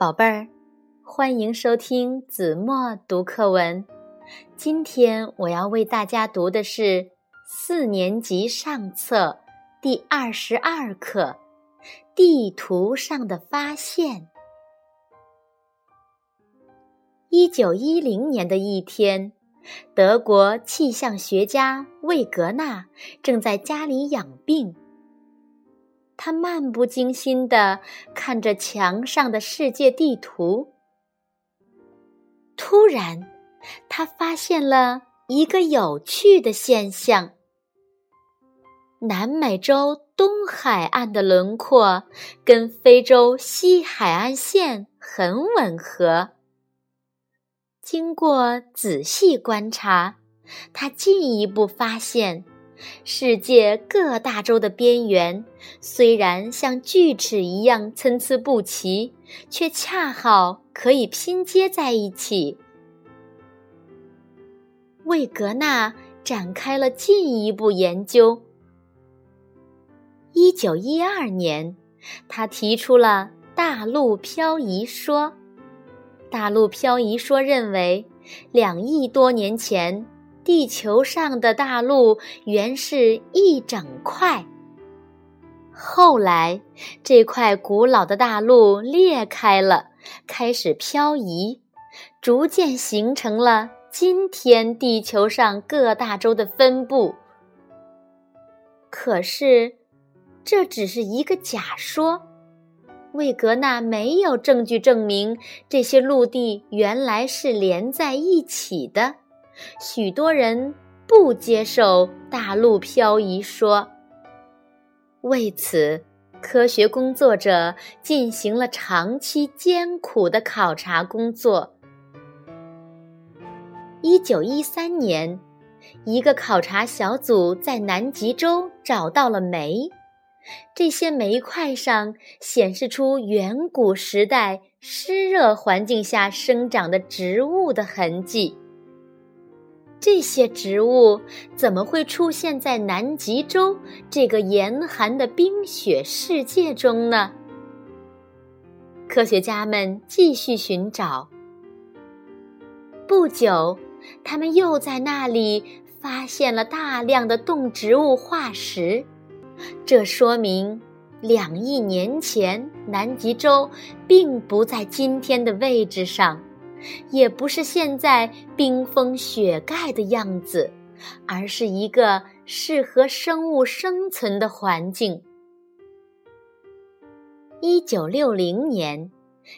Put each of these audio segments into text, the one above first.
宝贝儿，欢迎收听子墨读课文。今天我要为大家读的是四年级上册第二十二课《地图上的发现》。一九一零年的一天，德国气象学家魏格纳正在家里养病。他漫不经心地看着墙上的世界地图，突然，他发现了一个有趣的现象：南美洲东海岸的轮廓跟非洲西海岸线很吻合。经过仔细观察，他进一步发现。世界各大洲的边缘虽然像锯齿一样参差不齐，却恰好可以拼接在一起。魏格纳展开了进一步研究。一九一二年，他提出了大陆漂移说。大陆漂移说认为，两亿多年前。地球上的大陆原是一整块，后来这块古老的大陆裂开了，开始漂移，逐渐形成了今天地球上各大洲的分布。可是，这只是一个假说，魏格纳没有证据证明这些陆地原来是连在一起的。许多人不接受大陆漂移说，为此，科学工作者进行了长期艰苦的考察工作。一九一三年，一个考察小组在南极洲找到了煤，这些煤块上显示出远古时代湿热环境下生长的植物的痕迹。这些植物怎么会出现在南极洲这个严寒的冰雪世界中呢？科学家们继续寻找。不久，他们又在那里发现了大量的动植物化石，这说明两亿年前南极洲并不在今天的位置上。也不是现在冰封雪盖的样子，而是一个适合生物生存的环境。一九六零年，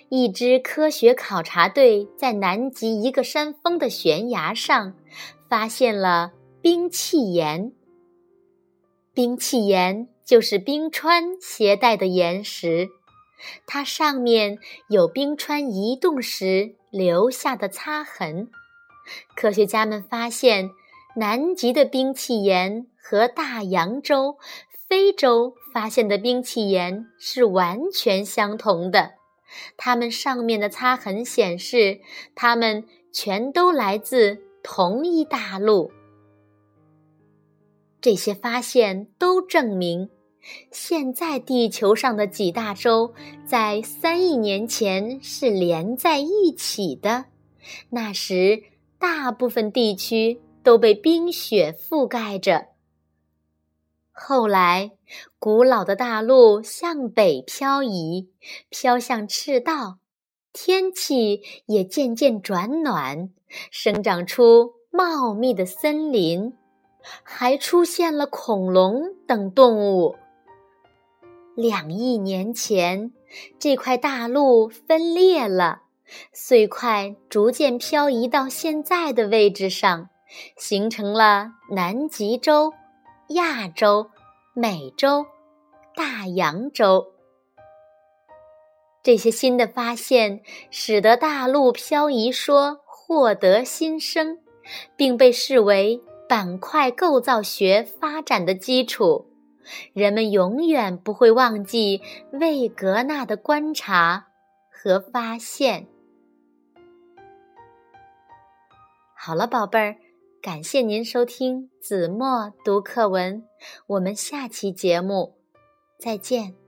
一支科学考察队在南极一个山峰的悬崖上发现了冰气岩。冰气岩就是冰川携带的岩石，它上面有冰川移动时。留下的擦痕，科学家们发现，南极的冰碛岩和大洋洲、非洲发现的冰碛岩是完全相同的。它们上面的擦痕显示，它们全都来自同一大陆。这些发现都证明。现在地球上的几大洲在三亿年前是连在一起的，那时大部分地区都被冰雪覆盖着。后来，古老的大陆向北漂移，飘向赤道，天气也渐渐转暖，生长出茂密的森林，还出现了恐龙等动物。两亿年前，这块大陆分裂了，碎块逐渐漂移到现在的位置上，形成了南极洲、亚洲、美洲、大洋洲。这些新的发现使得大陆漂移说获得新生，并被视为板块构造学发展的基础。人们永远不会忘记魏格纳的观察和发现。好了，宝贝儿，感谢您收听子墨读课文，我们下期节目再见。